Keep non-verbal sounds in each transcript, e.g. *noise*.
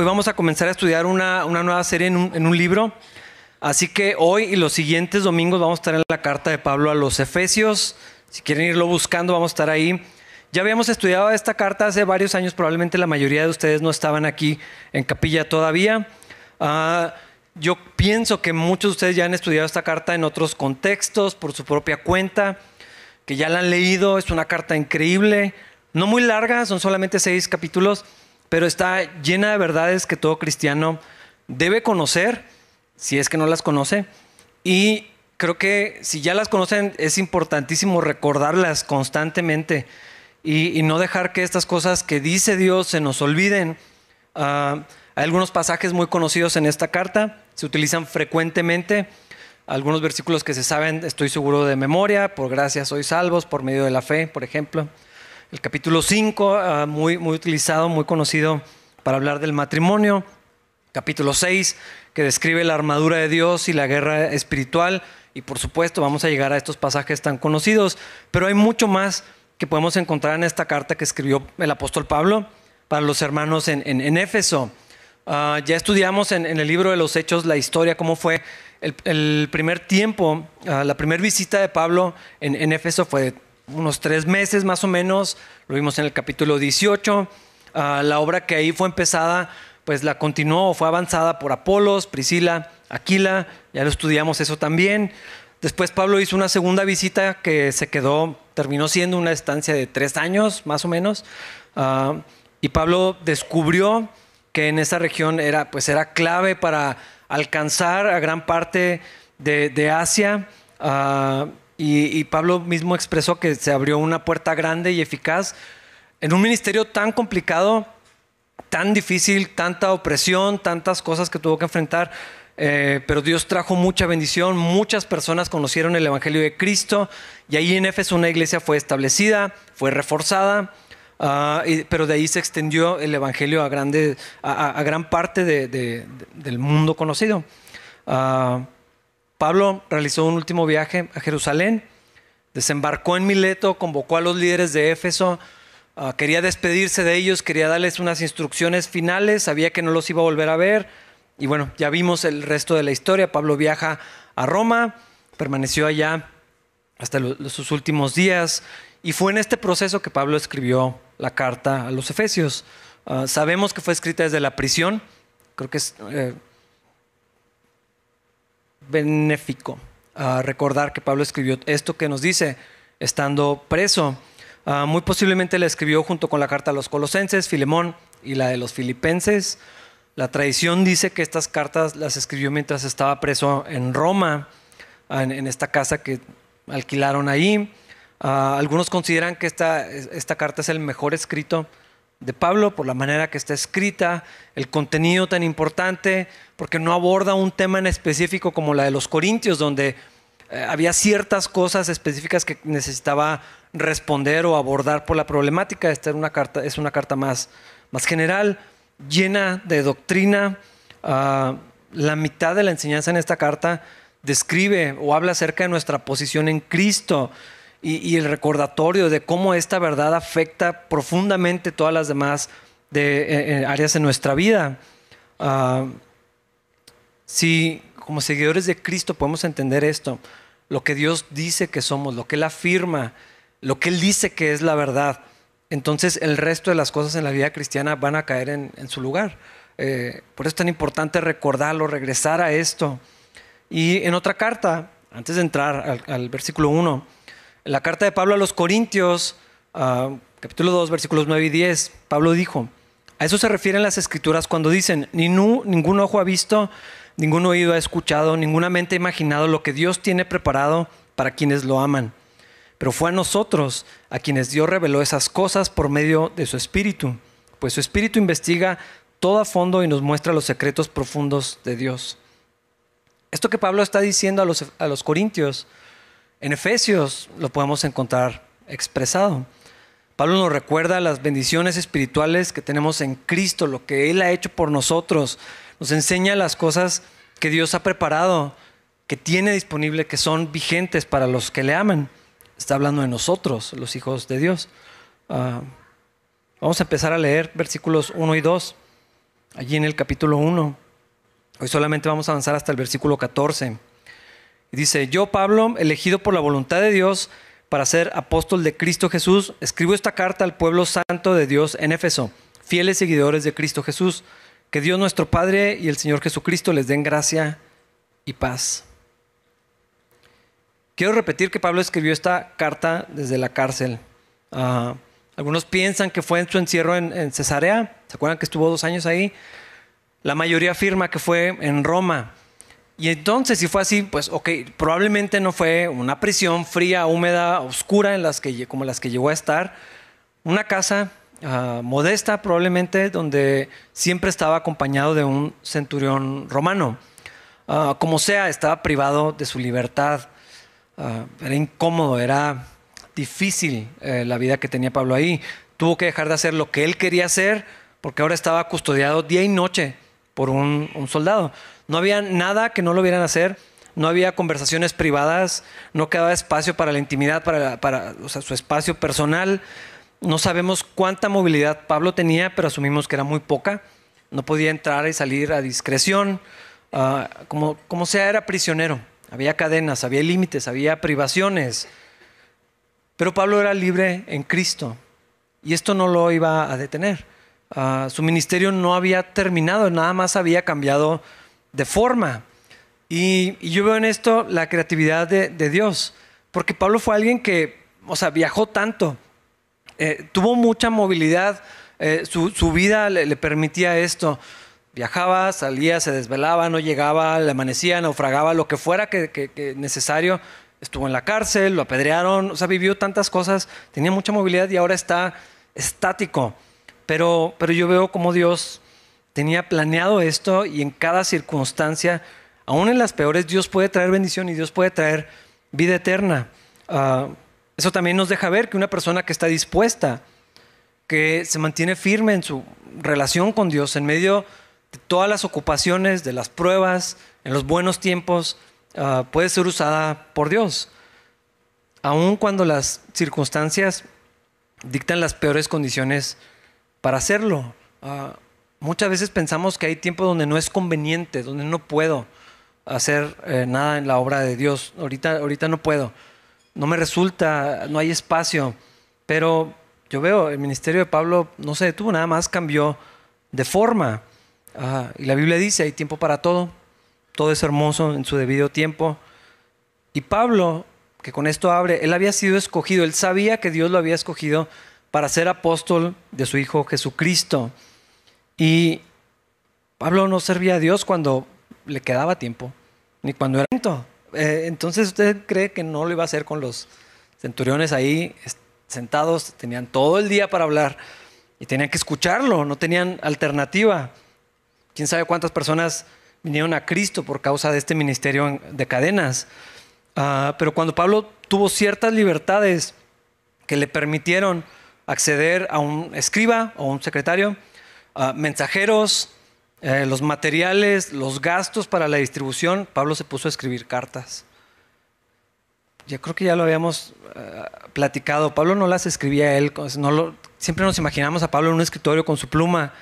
hoy vamos a comenzar a estudiar una, nueva serie en un, libro. Así que hoy y los siguientes domingos vamos a estar en la carta de Pablo a los Efesios. Si quieren irlo buscando, vamos a estar ahí. Ya habíamos estudiado esta carta hace varios años, probablemente la mayoría de ustedes no estaban aquí en capilla todavía. Ah, yo pienso que muchos de ustedes ya han estudiado esta carta en otros contextos, por su propia cuenta, que ya la han leído, es una carta increíble, no muy larga, son solamente seis capítulos, pero está llena de verdades que todo cristiano debe conocer, si es que no las conoce. Y creo que si ya las conocen, es importantísimo recordarlas constantemente y, no dejar que estas cosas que dice Dios se nos olviden. Ah, hay algunos pasajes muy conocidos en esta carta, se utilizan frecuentemente. Algunos versículos que se saben, estoy seguro de memoria, por gracia sois salvos, por medio de la fe, por ejemplo. El capítulo 5, ah, muy, muy utilizado, muy conocido para hablar del matrimonio. Capítulo 6, que describe la armadura de Dios y la guerra espiritual. Y por supuesto vamos a llegar a estos pasajes tan conocidos, pero hay mucho más que podemos encontrar en esta carta que escribió el apóstol Pablo para los hermanos en, Éfeso. Ah, ya estudiamos en, el libro de los Hechos la historia, cómo fue el, primer tiempo, ah, la primera visita de Pablo en, en Éfeso fue unos tres meses más o menos, lo vimos en el capítulo 18. Ah, la obra que ahí fue empezada, pues la continuó, fue avanzada por Apolos, Priscila, Aquila, ya lo estudiamos eso también. Después Pablo hizo una segunda visita que se quedó, terminó siendo una estancia de tres años más o menos. Ah, y Pablo descubrió que en esa región era, pues era clave para alcanzar a gran parte de, Asia. Ah, y, Pablo mismo expresó que se abrió una puerta grande y eficaz en un ministerio tan complicado, tan difícil, tanta opresión, tantas cosas que tuvo que enfrentar. Eh, pero Dios trajo mucha bendición, muchas personas conocieron el Evangelio de Cristo y ahí en Éfeso una iglesia fue establecida, fue reforzada, ah, pero de ahí se extendió el Evangelio a, grande, a, gran parte del mundo conocido. Ah, Pablo realizó un último viaje a Jerusalén, desembarcó en Mileto, convocó a los líderes de Éfeso, ah, quería despedirse de ellos, quería darles unas instrucciones finales, sabía que no los iba a volver a ver. Y bueno, ya vimos el resto de la historia. Pablo viaja a Roma, permaneció allá hasta sus últimos días. Y fue en este proceso que Pablo escribió la carta a los Efesios. Ah, sabemos que fue escrita desde la prisión. Creo que es eh, benéfico recordar que Pablo escribió esto que nos dice estando preso. Ah, muy posiblemente la escribió junto con la carta a los colosenses, Filemón y la de los filipenses. La tradición dice que estas cartas las escribió mientras estaba preso en Roma, ah, en, esta casa que alquilaron ahí. Ah, algunos consideran que esta, esta carta es el mejor escrito de Pablo por la manera que está escrita, el contenido tan importante, porque no aborda un tema en específico como la de los Corintios, donde eh, había ciertas cosas específicas que necesitaba responder o abordar por la problemática. Esta es una carta, es una carta más, más general, llena de doctrina. Ah, la mitad de la enseñanza en esta carta describe o habla acerca de nuestra posición en Cristo y, el recordatorio de cómo esta verdad afecta profundamente todas las demás de, eh, eh, áreas de nuestra vida. Ah, si como seguidores de Cristo podemos entender esto, lo que Dios dice que somos, lo que Él afirma, lo que Él dice que es la verdad, entonces el resto de las cosas en la vida cristiana van a caer en, su lugar. Eh, por eso es tan importante recordarlo, regresar a esto. Y en otra carta, antes de entrar al, al versículo 1, la carta de Pablo a los Corintios, ah, capítulo 2, versículos 9 y 10, Pablo dijo, a eso se refieren las escrituras cuando dicen, ningún ojo ha visto, ningún oído ha escuchado, ninguna mente ha imaginado lo que Dios tiene preparado para quienes lo aman. Pero fue a nosotros a quienes Dios reveló esas cosas por medio de su Espíritu, pues su Espíritu investiga todo a fondo y nos muestra los secretos profundos de Dios. Esto que Pablo está diciendo a los, a los corintios, en Efesios lo podemos encontrar expresado. Pablo nos recuerda las bendiciones espirituales que tenemos en Cristo, lo que Él ha hecho por nosotros. Nos enseña las cosas que Dios ha preparado, que tiene disponible, que son vigentes para los que le aman. Está hablando de nosotros, los hijos de Dios. Ah, vamos a empezar a leer versículos 1 y 2. allí en el capítulo 1. Hoy solamente vamos a avanzar hasta el versículo 14. Dice, yo Pablo, elegido por la voluntad de Dios para ser apóstol de Cristo Jesús, escribo esta carta al pueblo santo de Dios en Éfeso, fieles seguidores de Cristo Jesús. Que Dios nuestro Padre y el Señor Jesucristo les den gracia y paz. Quiero repetir que Pablo escribió esta carta desde la cárcel. Ah, algunos piensan que fue en su encierro en, en, Cesarea. ¿Se acuerdan que estuvo dos años ahí? La mayoría afirma que fue en Roma. Y entonces, si fue así, pues ok, probablemente no fue una prisión fría, húmeda, oscura en las que, como las que llegó a estar. Una casa uh, modesta probablemente, donde siempre estaba acompañado de un centurión romano. Uh, como sea, estaba privado de su libertad. Uh, era incómodo, era difícil eh, la vida que tenía Pablo ahí. Tuvo que dejar de hacer lo que él quería hacer porque ahora estaba custodiado día y noche por un soldado. No había nada que no lo vieran hacer. No había conversaciones privadas, no quedaba espacio para la intimidad, para, su espacio personal. No sabemos cuánta movilidad Pablo tenía, pero asumimos que era muy poca. No podía entrar y salir a discreción. Uh, como, sea, era prisionero. Había cadenas, había límites, había privaciones. Pero Pablo era libre en Cristo y esto no lo iba a detener. Uh, su ministerio no había terminado, nada más había cambiado de forma. Y, yo veo en esto la creatividad de, Dios, porque Pablo fue alguien que, o sea, viajó tanto, eh, tuvo mucha movilidad, eh, su, su, vida le, permitía esto. Viajaba, salía, se desvelaba, no llegaba, le amanecía, naufragaba, lo que fuera que necesario. Estuvo en la cárcel, lo apedrearon, o sea, vivió tantas cosas, tenía mucha movilidad y ahora está estático. Pero, pero yo veo como Dios tenía planeado esto y en cada circunstancia, aún en las peores, Dios puede traer bendición y Dios puede traer vida eterna. Uh, eso también nos deja ver que una persona que está dispuesta, que se mantiene firme en su relación con Dios en medio de todas las ocupaciones, de las pruebas, en los buenos tiempos, uh, puede ser usada por Dios. Aun cuando las circunstancias dictan las peores condiciones para hacerlo. Uh, muchas veces pensamos que hay tiempo donde no es conveniente, donde no puedo hacer eh, nada en la obra de Dios. Ahorita, ahorita no puedo. No me resulta, no hay espacio. Pero yo veo, el ministerio de Pablo no se detuvo, nada más cambió de forma. Y la Biblia dice, hay tiempo para todo. Todo es hermoso en su debido tiempo. Y Pablo, que con esto abre, él había sido escogido, él sabía que Dios lo había escogido para ser apóstol de su Hijo Jesucristo. Y Pablo no servía a Dios cuando le quedaba tiempo, ni cuando era lento. Eh, entonces usted cree que no lo iba a hacer con los centuriones ahí sentados, tenían todo el día para hablar y tenían que escucharlo, no tenían alternativa. Quién sabe cuántas personas vinieron a Cristo por causa de este ministerio de cadenas. Uh, pero cuando Pablo tuvo ciertas libertades que le permitieron acceder a un escriba o un secretario, uh, mensajeros, eh, los materiales, los gastos para la distribución, Pablo se puso a escribir cartas. Yo creo que ya lo habíamos uh, platicado. Pablo no las escribía él, siempre nos imaginamos a Pablo en un escritorio con su pluma.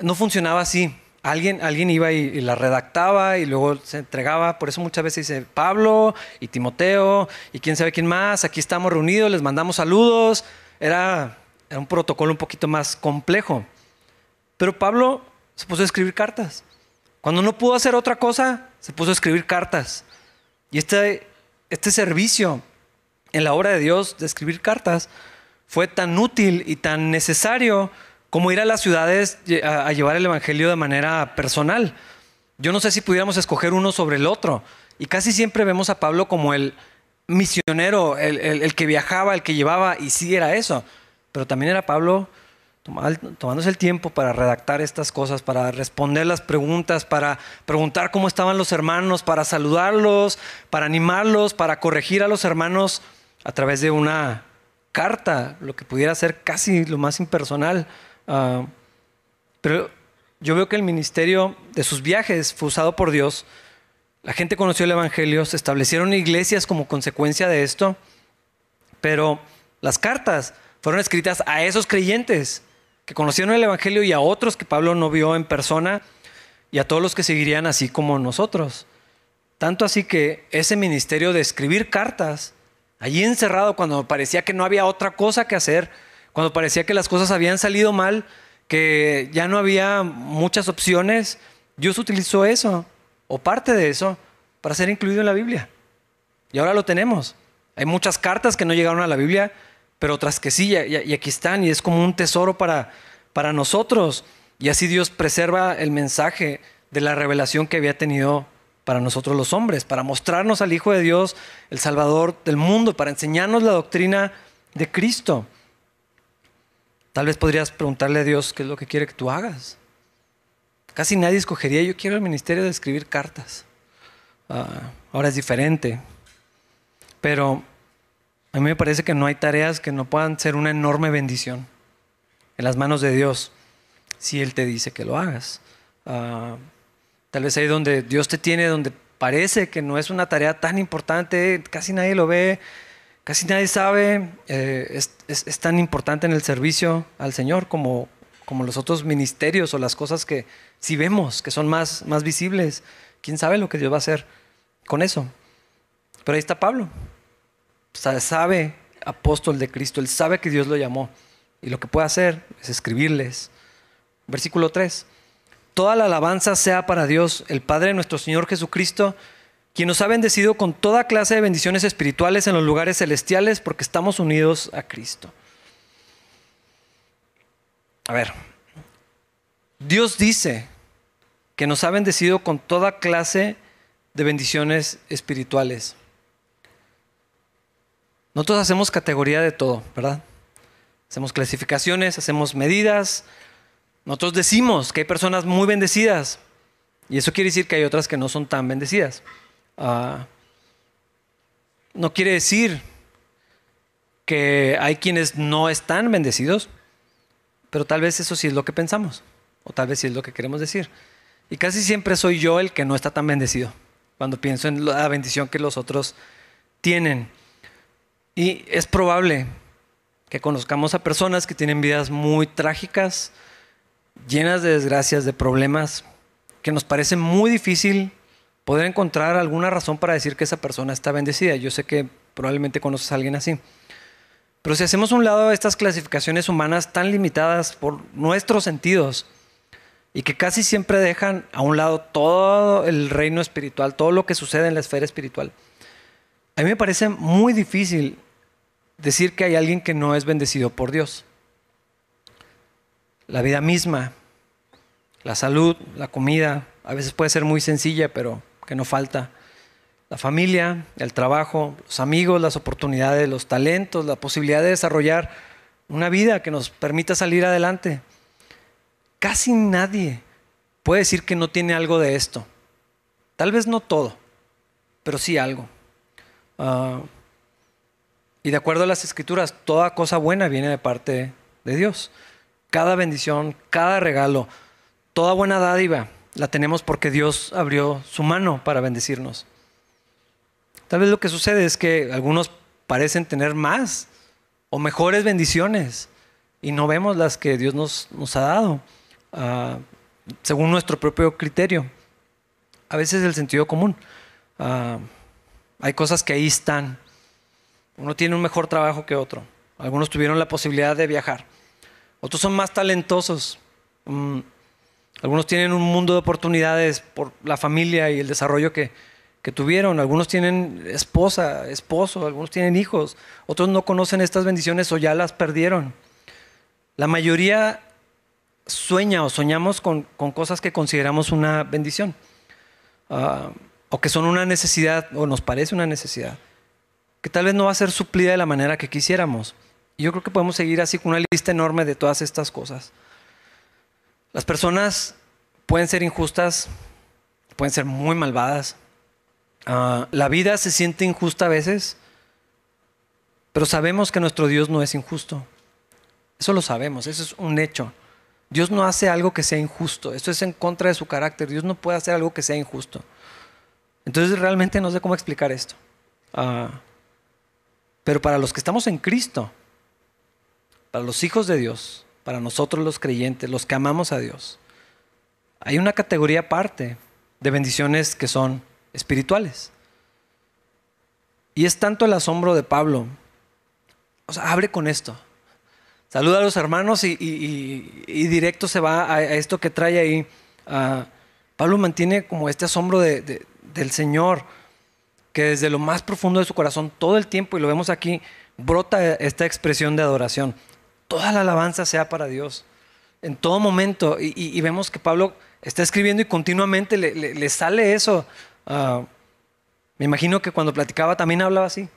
No funcionaba así. Alguien, alguien iba y, y, la redactaba y luego se entregaba. Por eso muchas veces dice Pablo y Timoteo y quién sabe quién más. Aquí estamos reunidos, les mandamos saludos. Era un protocolo un poquito más complejo. Pero Pablo se puso a escribir cartas. Cuando no pudo hacer otra cosa, se puso a escribir cartas. Y este, este servicio en la obra de Dios de escribir cartas fue tan útil y tan necesario como ir a las ciudades a, llevar el Evangelio de manera personal. Yo no sé si pudiéramos escoger uno sobre el otro. Y casi siempre vemos a Pablo como el misionero, el, el, el que viajaba, el que llevaba, y sí era eso. Pero también era Pablo tomándose el tiempo para redactar estas cosas, para responder las preguntas, para preguntar cómo estaban los hermanos, para saludarlos, para animarlos, para corregir a los hermanos a través de una carta, lo que pudiera ser casi lo más impersonal. Uh, pero yo veo que el ministerio de sus viajes fue usado por Dios. La gente conoció el Evangelio, se establecieron iglesias como consecuencia de esto, pero las cartas fueron escritas a esos creyentes que conocieron el Evangelio y a otros que Pablo no vio en persona y a todos los que seguirían así como nosotros. Tanto así que ese ministerio de escribir cartas, allí encerrado cuando parecía que no había otra cosa que hacer, cuando parecía que las cosas habían salido mal, que ya no había muchas opciones, Dios utilizó eso, o parte de eso, para ser incluido en la Biblia. Y ahora lo tenemos. Hay muchas cartas que no llegaron a la Biblia, pero otras que sí, y aquí están, y es como un tesoro para, para nosotros. Y así Dios preserva el mensaje de la revelación que había tenido para nosotros los hombres, para mostrarnos al Hijo de Dios, el Salvador del mundo, para enseñarnos la doctrina de Cristo. Tal vez podrías preguntarle a Dios qué es lo que quiere que tú hagas. Casi nadie escogería, yo quiero el ministerio de escribir cartas. Ah, ahora es diferente. Pero a mí me parece que no hay tareas que no puedan ser una enorme bendición en las manos de Dios si Él te dice que lo hagas. Ah, tal vez ahí donde Dios te tiene, donde parece que no es una tarea tan importante, casi nadie lo ve, casi nadie sabe, eh, es, tan importante en el servicio al Señor como, como los otros ministerios o las cosas que si vemos que son más, más visibles. ¿Quién sabe lo que Dios va a hacer con eso? Pero ahí está Pablo. Sabe, apóstol de Cristo, él sabe que Dios lo llamó. Y lo que puede hacer es escribirles. Versículo 3. Toda la alabanza sea para Dios, el Padre nuestro Señor Jesucristo, quien nos ha bendecido con toda clase de bendiciones espirituales en los lugares celestiales porque estamos unidos a Cristo. A ver, Dios dice que nos ha bendecido con toda clase de bendiciones espirituales. Nosotros hacemos categoría de todo, ¿verdad? Hacemos clasificaciones, hacemos medidas. Nosotros decimos que hay personas muy bendecidas y eso quiere decir que hay otras que no son tan bendecidas. Ah, no quiere decir que hay quienes no están bendecidos, pero tal vez eso sí es lo que pensamos, o tal vez sí es lo que queremos decir. Y casi siempre soy yo el que no está tan bendecido, cuando pienso en la bendición que los otros tienen. Y es probable que conozcamos a personas que tienen vidas muy trágicas, llenas de desgracias, de problemas, que nos parece muy difícil poder encontrar alguna razón para decir que esa persona está bendecida. Yo sé que probablemente conoces a alguien así. Pero si hacemos un lado estas clasificaciones humanas tan limitadas por nuestros sentidos y que casi siempre dejan a un lado todo el reino espiritual, todo lo que sucede en la esfera espiritual, a mí me parece muy difícil decir que hay alguien que no es bendecido por Dios. La vida misma, la salud, la comida, a veces puede ser muy sencilla, pero que no falta. La familia, el trabajo, los amigos, las oportunidades, los talentos, la posibilidad de desarrollar una vida que nos permita salir adelante. Casi nadie puede decir que no tiene algo de esto. Tal vez no todo, pero sí algo. Ah, y de acuerdo a las escrituras, toda cosa buena viene de parte de Dios. Cada bendición, cada regalo, toda buena dádiva la tenemos porque Dios abrió su mano para bendecirnos. Tal vez lo que sucede es que algunos parecen tener más o mejores bendiciones y no vemos las que Dios nos, ha dado ah, según nuestro propio criterio. A veces el sentido común. Ah, hay cosas que ahí están uno tiene un mejor trabajo que otro. Algunos tuvieron la posibilidad de viajar. Otros son más talentosos. Mm, algunos tienen un mundo de oportunidades por la familia y el desarrollo que, que tuvieron. Algunos tienen esposa, esposo, algunos tienen hijos. Otros no conocen estas bendiciones o ya las perdieron. La mayoría sueña o soñamos con, cosas que consideramos una bendición. Ah, o que son una necesidad o nos parece una necesidad que tal vez no va a ser suplida de la manera que quisiéramos. Y yo creo que podemos seguir así con una lista enorme de todas estas cosas. Las personas pueden ser injustas, pueden ser muy malvadas. Ah, la vida se siente injusta a veces, pero sabemos que nuestro Dios no es injusto. Eso lo sabemos, eso es un hecho. Dios no hace algo que sea injusto. Esto es en contra de su carácter. Dios no puede hacer algo que sea injusto. Entonces realmente no sé cómo explicar esto. Uh, pero para los que estamos en Cristo, para los hijos de Dios, para nosotros los creyentes, los que amamos a Dios, hay una categoría aparte de bendiciones que son espirituales. Y es tanto el asombro de Pablo. O sea, abre con esto. Saluda a los hermanos y, directo se va a, esto que trae ahí. Ah, Pablo mantiene como este asombro del Señor, que desde lo más profundo de su corazón, todo el tiempo, y lo vemos aquí, brota esta expresión de adoración. Toda la alabanza sea para Dios, en todo momento. Y, vemos que Pablo está escribiendo y continuamente le, sale eso. Ah, me imagino que cuando platicaba también hablaba así.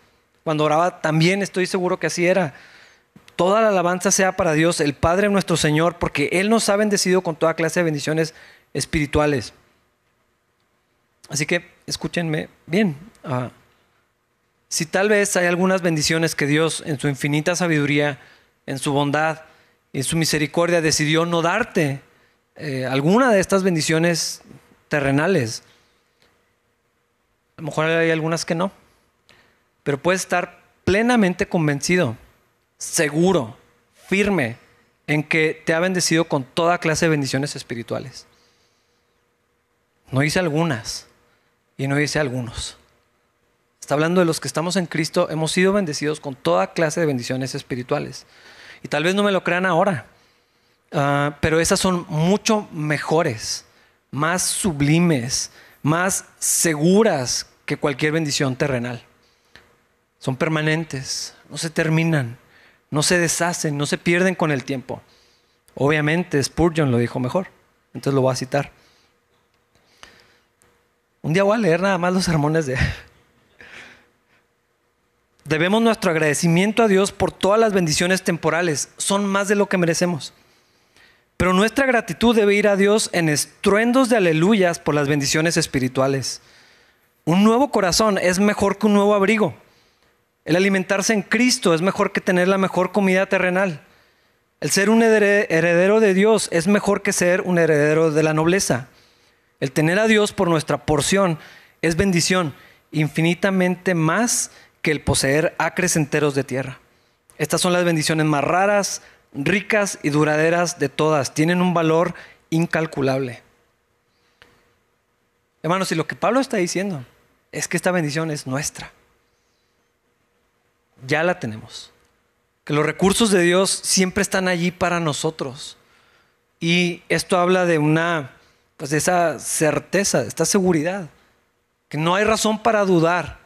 Cuando oraba también estoy seguro que así era. Toda la alabanza sea para Dios, el Padre nuestro Señor, porque Él nos ha bendecido con toda clase de bendiciones espirituales. Así que escúchenme bien. Ah, si tal vez hay algunas bendiciones que Dios en su infinita sabiduría, en su bondad en su misericordia decidió no darte, eh, alguna de estas bendiciones terrenales, a lo mejor hay algunas que no, pero puedes estar plenamente convencido, seguro, firme en que te ha bendecido con toda clase de bendiciones espirituales. No dice algunas y no dice algunos. Está hablando de los que estamos en Cristo, hemos sido bendecidos con toda clase de bendiciones espirituales. Y tal vez no me lo crean ahora, ah, pero esas son mucho mejores, más sublimes, más seguras que cualquier bendición terrenal. Son permanentes, no se terminan, no se deshacen, no se pierden con el tiempo. Obviamente Spurgeon lo dijo mejor, entonces lo voy a citar. Un día voy a leer nada más los sermones de... Debemos nuestro agradecimiento a Dios por todas las bendiciones temporales. Son más de lo que merecemos. Pero nuestra gratitud debe ir a Dios en estruendos de aleluyas por las bendiciones espirituales. Un nuevo corazón es mejor que un nuevo abrigo. El alimentarse en Cristo es mejor que tener la mejor comida terrenal. El ser un heredero de Dios es mejor que ser un heredero de la nobleza. El tener a Dios por nuestra porción es bendición infinitamente más que el poseer acres enteros de tierra. Estas son las bendiciones más raras, ricas y duraderas de todas. Tienen un valor incalculable. Hermanos, y lo que Pablo está diciendo es que esta bendición es nuestra. Ya la tenemos. Que los recursos de Dios siempre están allí para nosotros. Y esto habla de una pues esa certeza, esta seguridad, que no hay razón para dudar.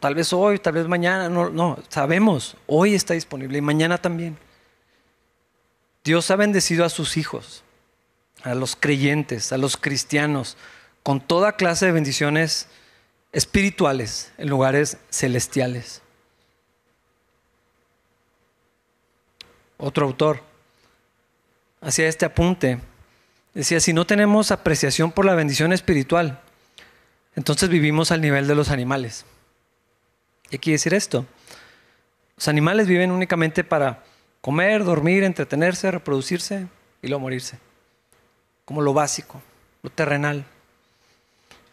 Tal vez hoy, tal vez mañana, no, no, sabemos, hoy está disponible y mañana también. Dios ha bendecido a sus hijos, a los creyentes, a los cristianos, con toda clase de bendiciones espirituales en lugares celestiales. Otro autor hacía este apunte Decía, si no tenemos apreciación por la bendición espiritual, entonces vivimos al nivel de los animales. ¿Qué quiere decir esto? Los animales viven únicamente para comer, dormir, entretenerse, reproducirse y luego morirse. Como lo básico, lo terrenal.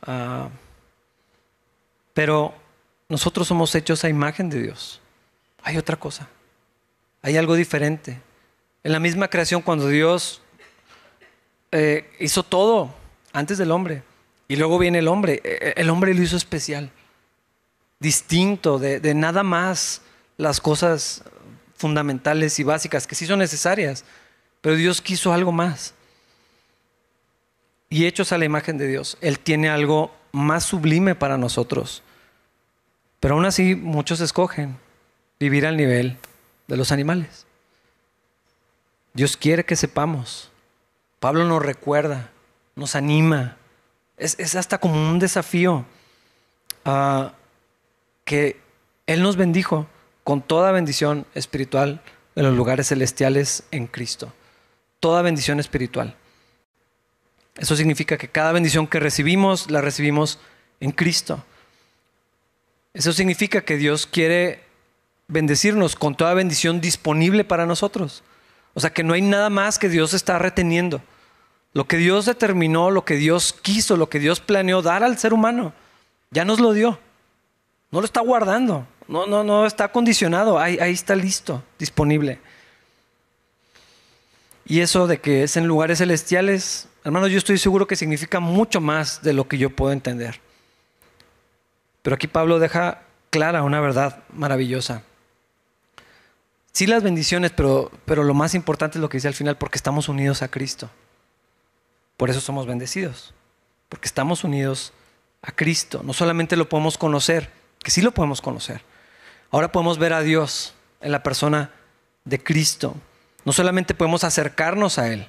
Ah, pero nosotros somos hechos a imagen de Dios. Hay otra cosa. Hay algo diferente. En la misma creación, cuando Dios eh, hizo todo antes del hombre. Y luego viene el hombre. E, e, el hombre lo hizo especial, distinto de, nada más las cosas fundamentales y básicas que sí son necesarias. Pero Dios quiso algo más. Y hechos a la imagen de Dios, Él tiene algo más sublime para nosotros. Pero aún así muchos escogen vivir al nivel de los animales. Dios quiere que sepamos Pablo nos recuerda, nos anima. Es, hasta como un desafío ah, que Él nos bendijo con toda bendición espiritual en los lugares celestiales en Cristo. Toda bendición espiritual. Eso significa que cada bendición que recibimos la recibimos en Cristo. Eso significa que Dios quiere bendecirnos con toda bendición disponible para nosotros. O sea que no hay nada más que Dios está reteniendo. Lo que Dios determinó, lo que Dios quiso, lo que Dios planeó dar al ser humano, ya nos lo dio. No lo está guardando. No, no, no está condicionado. Ahí, ahí está listo, disponible. Y eso de que es en lugares celestiales, hermanos, yo estoy seguro que significa mucho más de lo que yo puedo entender. Pero aquí Pablo deja clara una verdad maravillosa. Sí las bendiciones, pero, pero lo más importante es lo que dice al final, porque estamos unidos a Cristo. Por eso somos bendecidos, porque estamos unidos a Cristo. No solamente lo podemos conocer, que sí lo podemos conocer. Ahora podemos ver a Dios en la persona de Cristo. No solamente podemos acercarnos a Él,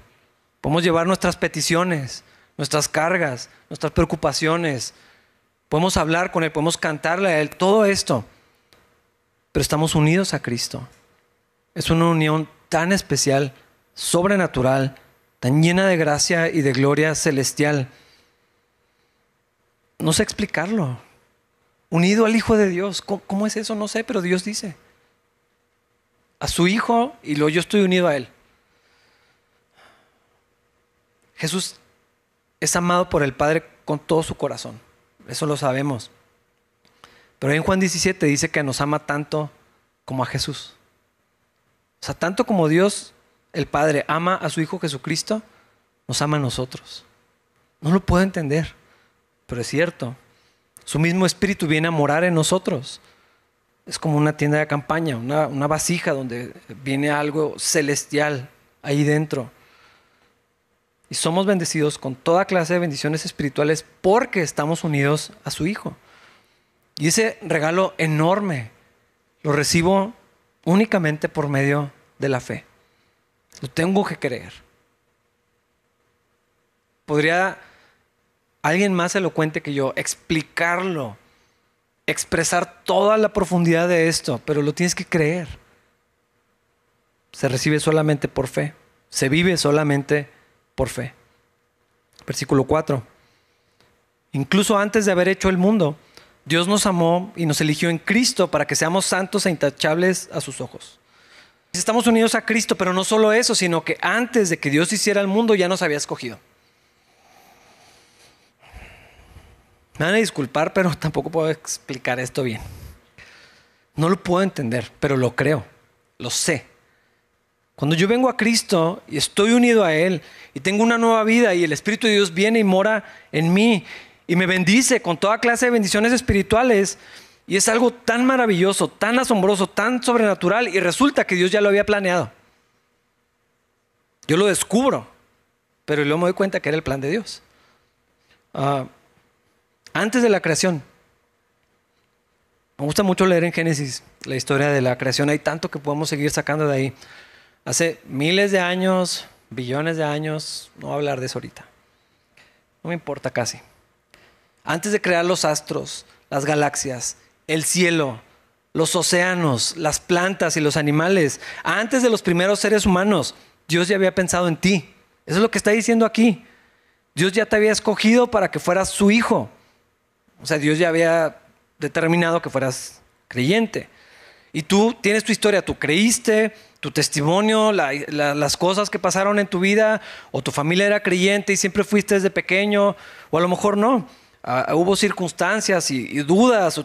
podemos llevar nuestras peticiones, nuestras cargas, nuestras preocupaciones, podemos hablar con Él, podemos cantarle a Él, todo esto, pero estamos unidos a Cristo. Es una unión tan especial, sobrenatural, tan llena de gracia y de gloria celestial. No sé explicarlo. Unido al Hijo de Dios. ¿Cómo, es eso? No sé, pero Dios dice. A su Hijo y luego yo estoy unido a Él. Jesús es amado por el Padre con todo su corazón. Eso lo sabemos. Pero en Juan 17 dice que nos ama tanto como a Jesús. O sea, tanto como Dios, el Padre, ama a su Hijo Jesucristo, nos ama a nosotros. No lo puedo entender, pero es cierto. Su mismo Espíritu viene a morar en nosotros. Es como una tienda de campaña, una, una vasija donde viene algo celestial ahí dentro. Y somos bendecidos con toda clase de bendiciones espirituales porque estamos unidos a su Hijo. Y ese regalo enorme lo recibo únicamente por medio de la fe. Lo tengo que creer. Podría alguien más elocuente que yo explicarlo, expresar toda la profundidad de esto, pero lo tienes que creer. Se recibe solamente por fe, se vive solamente por fe. Versículo 4. Incluso antes de haber hecho el mundo, Dios nos amó y nos eligió en Cristo para que seamos santos e intachables a sus ojos. Estamos unidos a Cristo, pero no solo eso, sino que antes de que Dios hiciera el mundo ya nos había escogido. Me van a disculpar, pero *laughs* tampoco puedo explicar esto bien. No lo puedo entender, pero lo creo, lo sé. Cuando yo vengo a Cristo y estoy unido a Él y tengo una nueva vida y el Espíritu de Dios viene y mora en mí y me bendice con toda clase de bendiciones espirituales, y es algo tan maravilloso, tan asombroso, tan sobrenatural, y resulta que Dios ya lo había planeado. Yo lo descubro, pero luego me doy cuenta que era el plan de Dios. Ah, antes de la creación, me gusta mucho leer en Génesis la historia de la creación, hay tanto que podemos seguir sacando de ahí. Hace miles de años, billones de años, no voy a hablar de eso ahorita. No me importa casi. Antes de crear los astros, las galaxias, el cielo, los océanos, las plantas y los animales, antes de los primeros seres humanos, Dios ya había pensado en ti. Eso es lo que está diciendo aquí. Dios ya te había escogido para que fueras su hijo. O sea, Dios ya había determinado que fueras creyente. Y tú tienes tu historia, tú creíste, tu testimonio, las cosas que pasaron en tu vida, o tu familia era creyente y siempre fuiste desde pequeño, o a lo mejor no. Ah, hubo circunstancias y, y dudas,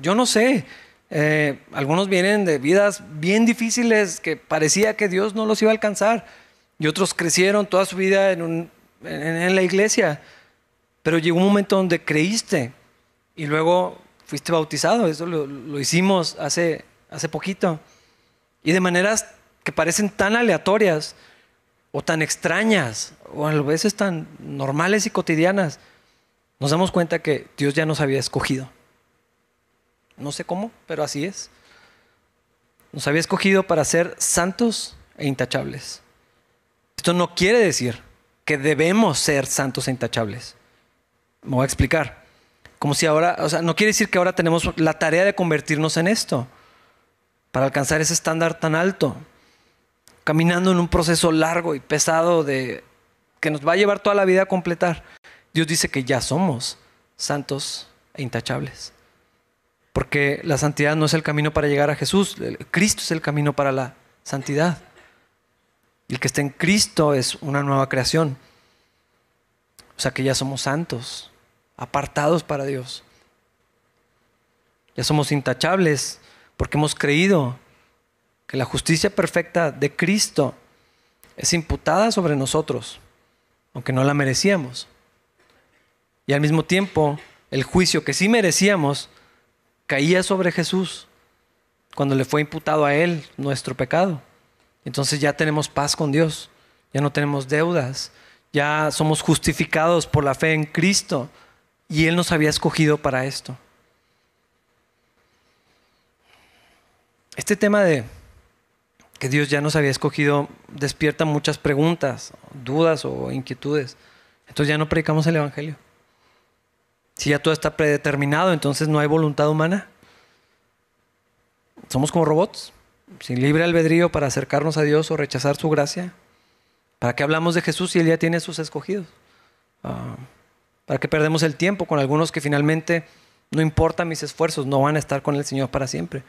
yo no sé, eh, algunos vienen de vidas bien difíciles que parecía que Dios no los iba a alcanzar. Y otros crecieron toda su vida en, la iglesia. Pero llegó un momento donde creíste y luego fuiste bautizado. Eso lo, hicimos hace, hace poquito. Y de maneras que parecen tan aleatorias o tan extrañas o a veces tan normales y cotidianas, nos damos cuenta que Dios ya nos había escogido. No sé cómo, pero así es. Nos había escogido para ser santos e intachables. Esto no quiere decir que debemos ser santos e intachables. Me voy a explicar. Como si ahora, o sea, no quiere decir que ahora tenemos la tarea de convertirnos en esto, para alcanzar ese estándar tan alto, caminando en un proceso largo y pesado de que nos va a llevar toda la vida a completar. Dios dice que ya somos santos e intachables. Porque la santidad no es el camino para llegar a Jesús, Cristo es el camino para la santidad. Y el que está en Cristo es una nueva creación. O sea que ya somos santos, apartados para Dios. Ya somos intachables porque hemos creído que la justicia perfecta de Cristo es imputada sobre nosotros, aunque no la merecíamos. Y al mismo tiempo, el juicio que sí merecíamos caía sobre Jesús cuando le fue imputado a Él nuestro pecado. Entonces ya tenemos paz con Dios, ya no tenemos deudas, ya somos justificados por la fe en Cristo y Él nos había escogido para esto. Este tema de que Dios ya nos había escogido despierta muchas preguntas, dudas o inquietudes. Entonces ya no predicamos el Evangelio. Si ya todo está predeterminado, entonces no hay voluntad humana. Somos como robots, sin libre albedrío para acercarnos a Dios o rechazar su gracia. ¿Para qué hablamos de Jesús si Él ya tiene sus escogidos? Ah, ¿Para qué perdemos el tiempo con algunos que finalmente no importa mis esfuerzos, no van a estar con el Señor para siempre?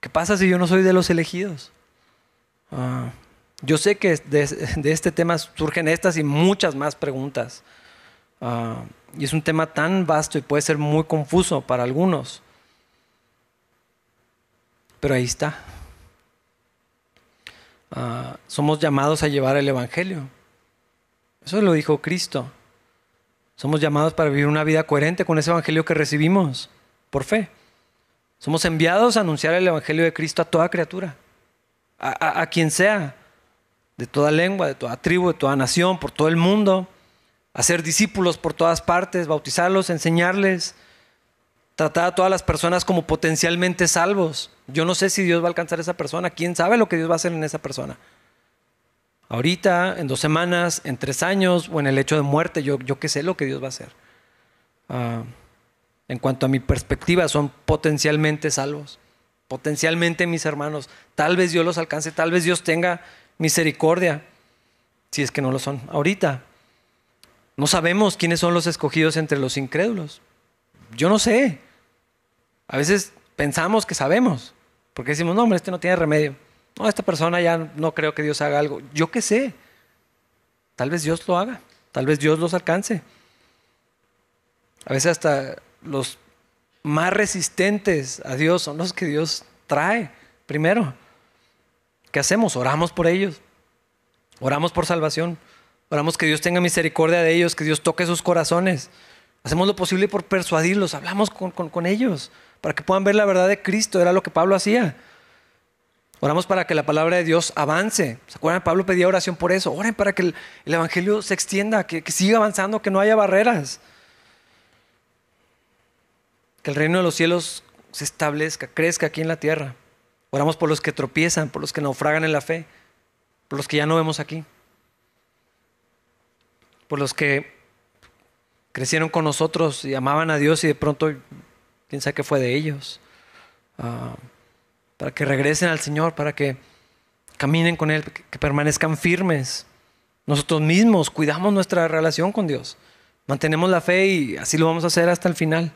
¿Qué pasa si yo no soy de los elegidos? Ah, yo sé que de, este tema surgen estas y muchas más preguntas. Ah, y es un tema tan vasto y puede ser muy confuso para algunos. Pero ahí está. Ah, somos llamados a llevar el Evangelio. Eso lo dijo Cristo. Somos llamados para vivir una vida coherente con ese Evangelio que recibimos por fe. Somos enviados a anunciar el Evangelio de Cristo a toda criatura a, quien sea, de toda lengua, de toda tribu, de toda nación, por todo el mundo, hacer discípulos por todas partes, bautizarlos, enseñarles, tratar a todas las personas como potencialmente salvos. Yo no sé si Dios va a alcanzar a esa persona, quién sabe lo que Dios va a hacer en esa persona. Ahorita, en dos semanas, en tres años o en el hecho de muerte, yo, yo qué sé lo que Dios va a hacer. Ah, en cuanto a mi perspectiva, son potencialmente salvos potencialmente mis hermanos. Tal vez Dios los alcance, tal vez Dios tenga misericordia, si es que no lo son. Ahorita, no sabemos quiénes son los escogidos entre los incrédulos. Yo no sé. A veces pensamos que sabemos, porque decimos, no, hombre, este no tiene remedio. No, esta persona ya no creo que Dios haga algo. Yo qué sé. Tal vez Dios lo haga, tal vez Dios los alcance. A veces hasta los más resistentes a Dios son los que Dios trae primero. ¿Qué hacemos? Oramos por ellos. Oramos por salvación. Oramos que Dios tenga misericordia de ellos, que Dios toque sus corazones. Hacemos lo posible por persuadirlos. Hablamos con, ellos para que puedan ver la verdad de Cristo. Era lo que Pablo hacía. Oramos para que la palabra de Dios avance. ¿Se acuerdan? Pablo pedía oración por eso. Oren para que el, Evangelio se extienda, que siga avanzando, que no haya barreras que el reino de los cielos se establezca, crezca aquí en la tierra. Oramos por los que tropiezan, por los que naufragan en la fe, por los que ya no vemos aquí, por los que crecieron con nosotros y amaban a Dios y de pronto quién sabe qué fue de ellos. Ah, para que regresen al Señor, para que caminen con Él, que permanezcan firmes. Nosotros mismos cuidamos nuestra relación con Dios, mantenemos la fe y así lo vamos a hacer hasta el final.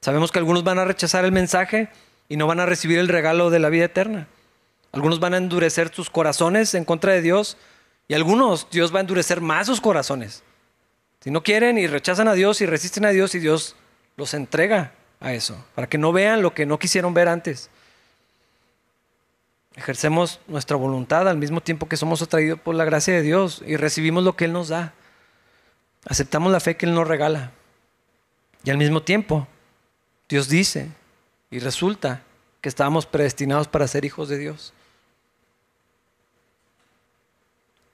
Sabemos que algunos van a rechazar el mensaje y no van a recibir el regalo de la vida eterna. Algunos van a endurecer sus corazones en contra de Dios y algunos Dios va a endurecer más sus corazones. Si no quieren y rechazan a Dios y resisten a Dios y Dios los entrega a eso, para que no vean lo que no quisieron ver antes. Ejercemos nuestra voluntad al mismo tiempo que somos atraídos por la gracia de Dios y recibimos lo que Él nos da. Aceptamos la fe que Él nos regala. Y al mismo tiempo Dios dice y resulta que estábamos predestinados para ser hijos de Dios.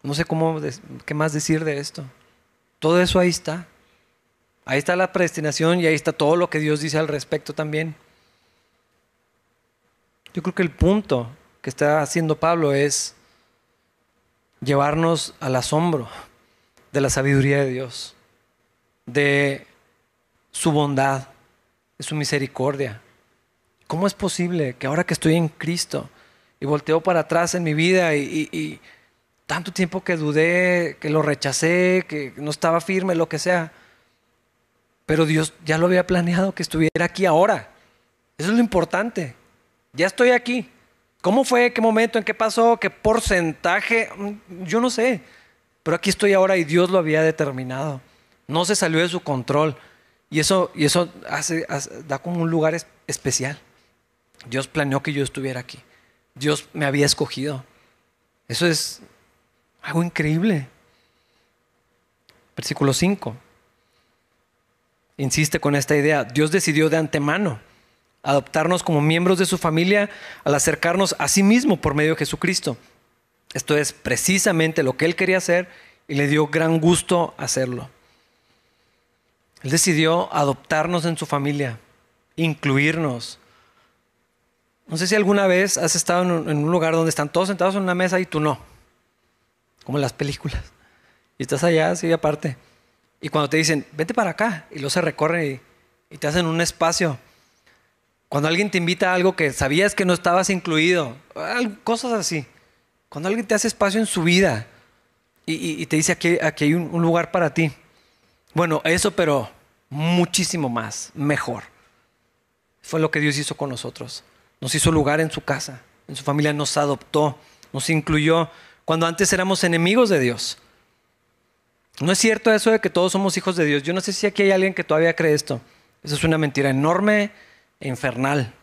No sé cómo, qué más decir de esto. Todo eso ahí está. Ahí está la predestinación y ahí está todo lo que Dios dice al respecto también. Yo creo que el punto que está haciendo Pablo es llevarnos al asombro de la sabiduría de Dios, de su bondad, de su misericordia. ¿Cómo es posible que ahora que estoy en Cristo y volteo para atrás en mi vida y, tanto tiempo que dudé, que lo rechacé, que no estaba firme, lo que sea, pero Dios ya lo había planeado que estuviera aquí ahora? Eso es lo importante. Ya estoy aquí. ¿Cómo fue? ¿Qué momento? ¿En qué pasó? ¿Qué porcentaje? Mm, yo no sé. Pero aquí estoy ahora y Dios lo había determinado. No se salió de su control. Y eso, y eso da como un lugar especial. Dios planeó que yo estuviera aquí. Dios me había escogido. Eso es Algo increíble. Versículo 5. Insiste con esta idea. Dios decidió de antemano adoptarnos como miembros de su familia al acercarnos a sí mismo por medio de Jesucristo. Esto es precisamente lo que Él quería hacer y le dio gran gusto hacerlo. Él decidió adoptarnos en su familia, incluirnos. No sé si alguna vez has estado en un lugar donde están todos sentados en una mesa y tú no, como las películas. Y estás allá, así aparte. Y cuando te dicen, vete para acá, y luego se recorren y, te hacen un espacio. Cuando alguien te invita a algo que sabías que no estabas incluido, cosas así. Cuando alguien te hace espacio en su vida y, te dice aquí, aquí hay un, lugar para ti. Bueno, eso, pero muchísimo más, mejor. Fue lo que Dios hizo con nosotros. Nos hizo lugar en su casa, en su familia, nos adoptó, nos incluyó cuando antes éramos enemigos de Dios. No es cierto eso de que todos somos hijos de Dios. Yo no sé si aquí hay alguien que todavía cree esto. Eso es una mentira enorme e infernal.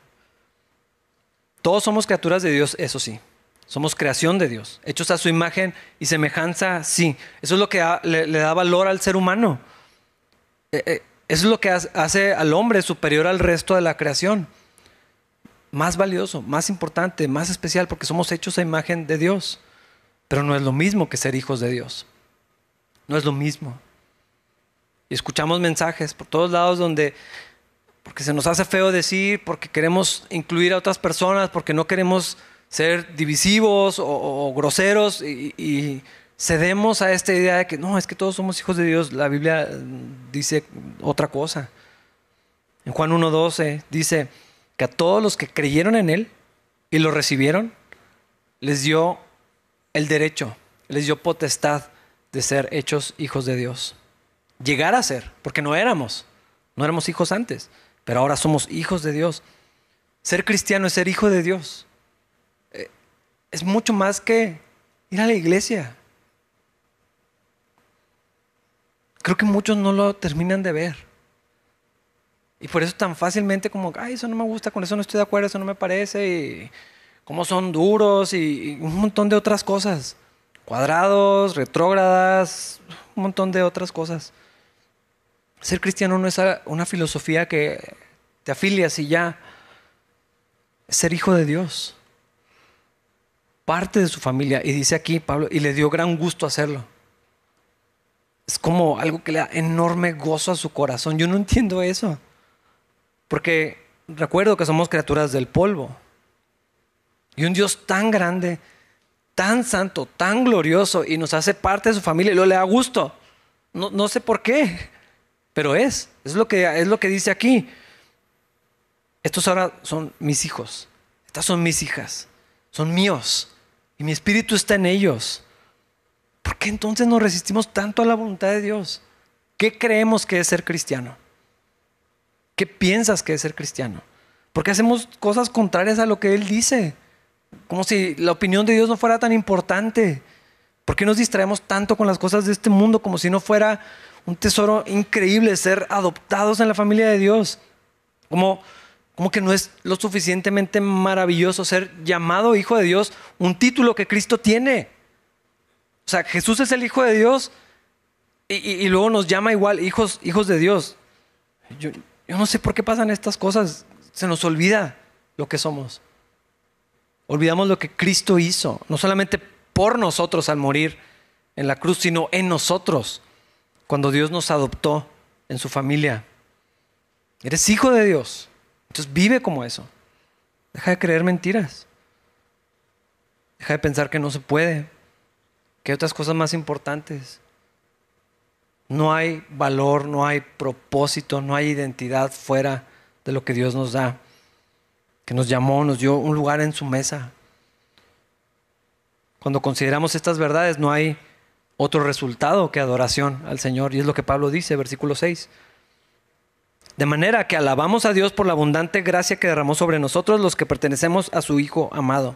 Todos somos criaturas de Dios, eso sí. Somos creación de Dios, hechos a su imagen y semejanza, sí. Eso es lo que le, da valor al ser humano. Eh, eh, eso es lo que hace al hombre superior al resto de la creación. Más valioso, más importante, más especial, porque somos hechos a imagen de Dios. Pero no es lo mismo que ser hijos de Dios. No es lo mismo. Y escuchamos mensajes por todos lados donde, porque se nos hace feo decir, porque queremos incluir a otras personas, porque no queremos ser divisivos o, groseros y, cedemos a esta idea de que no, es que todos somos hijos de Dios. La Biblia dice otra cosa. En Juan 1.12 dice que a todos los que creyeron en Él y lo recibieron, les dio el derecho, les dio potestad de ser hechos hijos de Dios. Llegar a ser, porque no éramos, no éramos hijos antes, pero ahora somos hijos de Dios. Ser cristiano es ser hijo de Dios es mucho más que ir a la iglesia. Creo que muchos no lo terminan de ver. Y por eso tan fácilmente como, ay, eso no me gusta, con eso no estoy de acuerdo, eso no me parece, y cómo son duros y, un montón de otras cosas. Cuadrados, retrógradas, un montón de otras cosas. Ser cristiano no es una filosofía que te afilias y ya. Ser hijo de Dios parte de su familia. Y dice aquí Pablo, y le dio gran gusto hacerlo. Es como algo que le da enorme gozo a su corazón. Yo no entiendo eso. Porque recuerdo que somos criaturas del polvo. Y un Dios tan grande, tan santo, tan glorioso, y nos hace parte de su familia y lo le da gusto. No, no sé por qué, pero es. Es lo, que, es lo que dice aquí. Estos ahora son mis hijos. Estas son mis hijas. Son míos y mi espíritu está en ellos. ¿Por qué entonces nos resistimos tanto a la voluntad de Dios? ¿Qué creemos que es ser cristiano? ¿Qué piensas que es ser cristiano? ¿Por qué hacemos cosas contrarias a lo que Él dice? Como si la opinión de Dios no fuera tan importante. ¿Por qué nos distraemos tanto con las cosas de este mundo como si no fuera un tesoro increíble ser adoptados en la familia de Dios? Como como que no es lo suficientemente maravilloso ser llamado hijo de Dios, un título que Cristo tiene. O sea, Jesús es el hijo de Dios y, luego nos llama igual hijos, hijos de Dios. Yo, yo no sé por qué pasan estas cosas. Se nos olvida lo que somos. Olvidamos lo que Cristo hizo, no solamente por nosotros al morir en la cruz, sino en nosotros, cuando Dios nos adoptó en su familia. Eres hijo de Dios. Entonces vive como eso. Deja de creer mentiras. Deja de pensar que no se puede, que hay otras cosas más importantes. No hay valor, no hay propósito, no hay identidad fuera de lo que Dios nos da, que nos llamó, nos dio un lugar en su mesa. Cuando consideramos estas verdades no hay otro resultado que adoración al Señor. Y es lo que Pablo dice, versículo 6. De manera que alabamos a Dios por la abundante gracia que derramó sobre nosotros los que pertenecemos a su Hijo amado.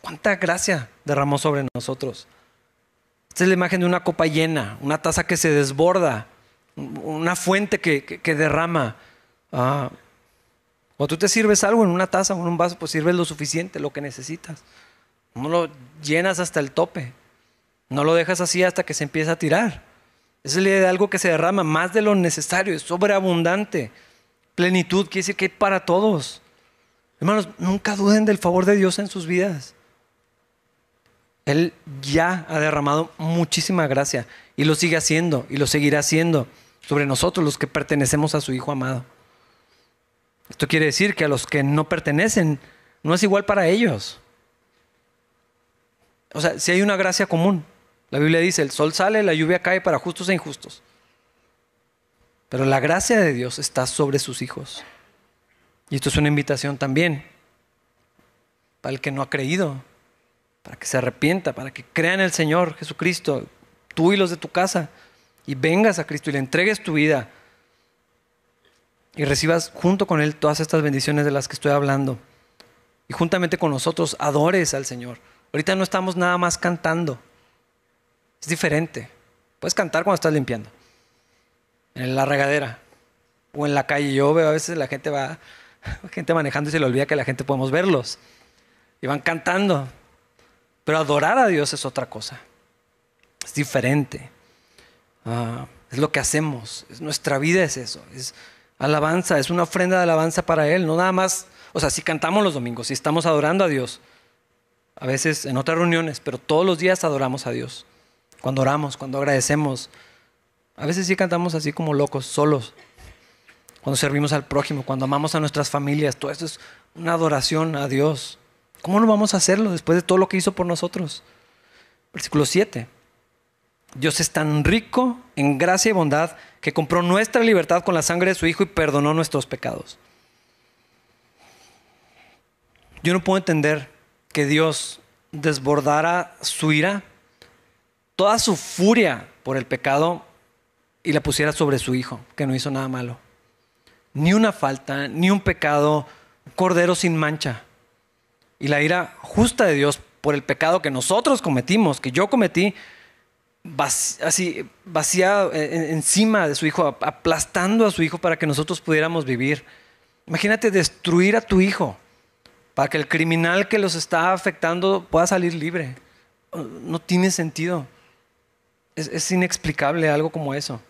¿Cuánta gracia derramó sobre nosotros? Esta es la imagen de una copa llena, una taza que se desborda, una fuente que, derrama. Ah, cuando tú te sirves algo en una taza o en un vaso, pues sirves lo suficiente, lo que necesitas. No lo llenas hasta el tope. No lo dejas así hasta que se empieza a tirar. Es la idea de algo que se derrama más de lo necesario, es sobreabundante. Plenitud quiere decir que hay para todos. Hermanos, nunca duden del favor de Dios en sus vidas. Él ya ha derramado muchísima gracia y lo sigue haciendo y lo seguirá haciendo sobre nosotros los que pertenecemos a su Hijo amado. Esto quiere decir que a los que no pertenecen no es igual para ellos. O sea, si hay una gracia común, la Biblia dice, el sol sale, la lluvia cae para justos e injustos. Pero la gracia de Dios está sobre sus hijos. Y esto es una invitación también para el que no ha creído, para que se arrepienta, para que crea en el Señor Jesucristo, tú y los de tu casa, y vengas a Cristo y le entregues tu vida y recibas junto con Él todas estas bendiciones de las que estoy hablando. Y juntamente con nosotros adores al Señor. Ahorita no estamos nada más cantando. Es diferente. Puedes cantar cuando estás limpiando. En la regadera. O en la calle. Yo veo a veces la gente va, *laughs* gente manejando y se le olvida que la gente podemos verlos. Y van cantando. Pero adorar a Dios es otra cosa. Es diferente. Ah, es lo que hacemos. Es, nuestra vida es eso. Es alabanza. Es una ofrenda de alabanza para Él. No nada más. O sea, si cantamos los domingos, si estamos adorando a Dios. A veces en otras reuniones, pero todos los días adoramos a Dios. Cuando oramos, cuando agradecemos. A veces sí cantamos así como locos, solos. Cuando servimos al prójimo, cuando amamos a nuestras familias. Todo esto es una adoración a Dios. ¿Cómo no vamos a hacerlo después de todo lo que hizo por nosotros? Versículo 7. Dios es tan rico en gracia y bondad que compró nuestra libertad con la sangre de su Hijo y perdonó nuestros pecados. Yo no puedo entender que Dios desbordara su ira, toda su furia por el pecado y la pusiera sobre su Hijo, que no hizo nada malo. Ni una falta, ni un pecado, cordero sin mancha. Y la ira justa de Dios por el pecado que nosotros cometimos, que yo cometí, así vacía encima de su hijo, aplastando a su hijo para que nosotros pudiéramos vivir. Imagínate destruir a tu hijo para que el criminal que los está afectando pueda salir libre. No tiene sentido. Es, inexplicable algo como eso.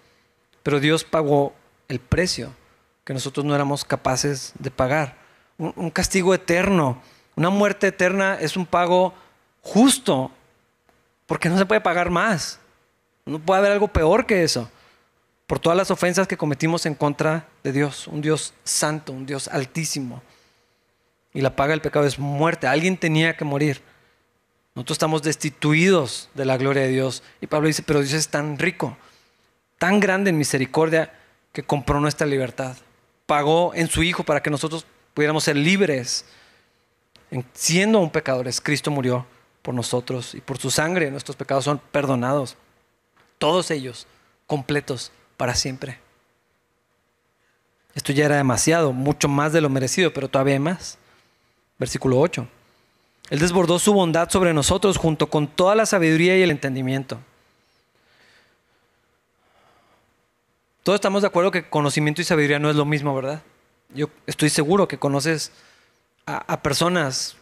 Pero Dios pagó el precio que nosotros no éramos capaces de pagar. un castigo eterno. Una muerte eterna es un pago justo porque no se puede pagar más. No puede haber algo peor que eso. Por todas las ofensas que cometimos en contra de Dios. Un Dios santo, un Dios altísimo. Y la paga del pecado es muerte. Alguien tenía que morir. Nosotros estamos destituidos de la gloria de Dios. Y Pablo dice, pero Dios es tan rico, tan grande en misericordia, que compró nuestra libertad. Pagó en su Hijo para que nosotros pudiéramos ser libres. Siendo un pecadores, Cristo murió por nosotros y por su sangre nuestros pecados son perdonados. Todos ellos completos para siempre. Esto ya era demasiado, mucho más de lo merecido, pero todavía más. Versículo 8. Él desbordó su bondad sobre nosotros junto con toda la sabiduría y el entendimiento. Todos estamos de acuerdo que conocimiento y sabiduría no es lo mismo, ¿verdad? Yo estoy seguro que conoces a, a personas